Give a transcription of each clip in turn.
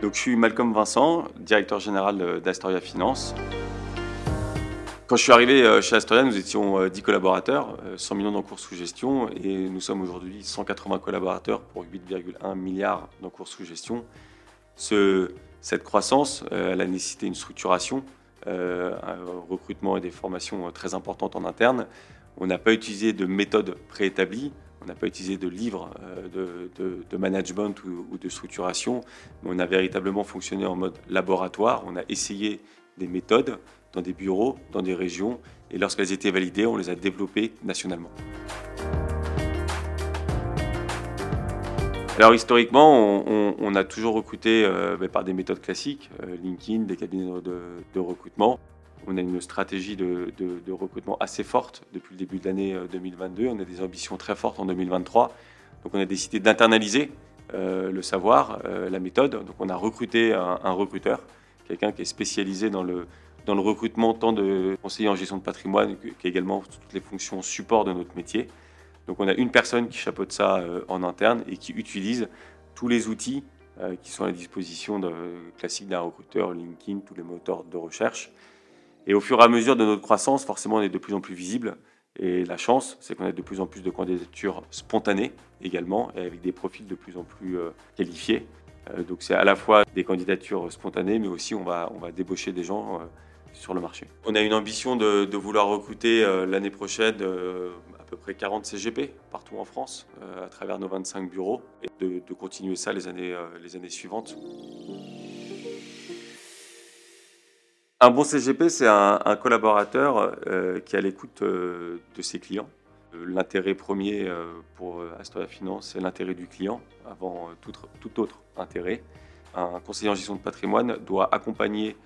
Donc, je suis Malcolm Vincent, directeur général d'Astoria Finance. Quand je suis arrivé euh, chez Astoria, nous étions 10 euh, collaborateurs, 100 euh, millions d'encours sous gestion, et nous sommes aujourd'hui 180 collaborateurs pour 8,1 milliards d'encours sous gestion. cette croissance, a nécessité une structuration, un recrutement et des formations très importantes en interne. On n'a pas utilisé de méthode préétablie, on n'a pas utilisé de livres de, management ou, de structuration, mais on a véritablement fonctionné en mode laboratoire. On a essayé des méthodes dans des bureaux, dans des régions, et lorsqu'elles étaient validées, on les a développées nationalement. Alors historiquement, on, a toujours recruté euh, ben, par des méthodes classiques, euh, LinkedIn, des cabinets de, recrutement. On a une stratégie de, recrutement assez forte depuis le début de l'année 2022. Euh, on a des ambitions très fortes en 2023. Donc on a décidé d'internaliser le savoir, la méthode. Donc on a recruté un, recruteur, quelqu'un qui est spécialisé dans le, recrutement tant de conseillers en gestion de patrimoine qu'également toutes les fonctions support de notre métier. Donc on a une personne qui chapeaute ça euh, en interne et qui utilise tous les outils euh, qui sont à la disposition classique d'un recruteur, LinkedIn, tous les moteurs de recherche. Et au fur et à mesure de notre croissance, forcément, on est de plus en plus visible. Et la chance, c'est qu'on a de plus en plus de candidatures spontanées également, et avec des profils de plus en plus euh, qualifiés. donc c'est à la fois des candidatures spontanées, mais aussi on va, on va débaucher des gens sur le marché. On a une ambition de, vouloir recruter euh, l'année prochaine euh, à peu près 40 CGP partout en France euh, à travers nos 25 bureaux et de, continuer ça les années, les années suivantes. Un bon CGP, c'est un, collaborateur qui est à l'écoute de ses clients. L'intérêt premier pour Astoria Finance, c'est l'intérêt du client avant tout, autre intérêt. Un conseiller en gestion de patrimoine doit accompagner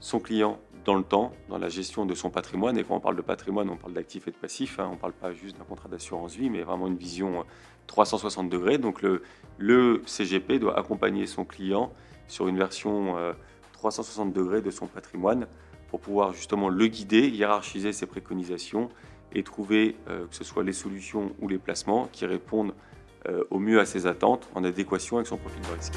son client dans le temps, dans la gestion de son patrimoine. Et quand on parle de patrimoine, on parle d'actifs et de passifs. Hein. On ne parle pas juste d'un contrat d'assurance vie, mais vraiment une vision 360 euh, degrés. Donc le CGP doit accompagner son client sur une version 360 euh, degrés de son patrimoine pour pouvoir justement le guider, hiérarchiser ses préconisations et trouver euh, que ce soit les solutions ou les placements qui répondent au mieux à ses attentes en adéquation avec son profil de risque.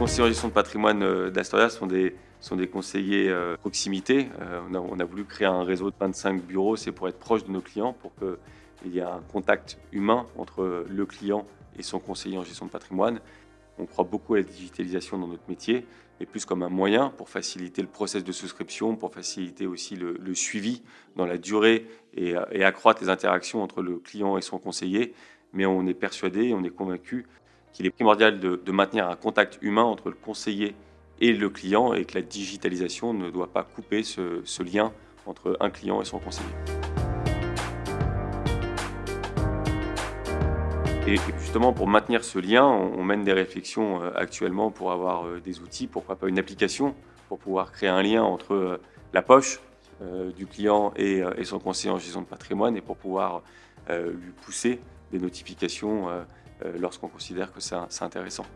conseillers en gestion de patrimoine euh, d'Astoria sont des, sont des conseillers euh, proximité. Euh, on a, on, a, voulu créer un réseau de 25 bureaux, c'est pour être proche de nos clients, pour qu'il y ait un contact humain entre le client et son conseiller en gestion de patrimoine. On croit beaucoup à la digitalisation dans notre métier, et plus comme un moyen pour faciliter le process de souscription, pour faciliter aussi le, suivi dans la durée et, et, accroître les interactions entre le client et son conseiller. Mais on est persuadé, on est convaincu qu'il est primordial de, maintenir un contact humain entre le conseiller et le client et que la digitalisation ne doit pas couper ce, lien entre un client et son conseiller. Et justement, pour maintenir ce lien, on mène des réflexions euh, actuellement pour avoir euh, des outils, pourquoi pas une application, pour pouvoir créer un lien entre euh, la poche du client et son conseiller en gestion de patrimoine et pour pouvoir lui pousser des notifications lorsqu'on considère que c'est intéressant.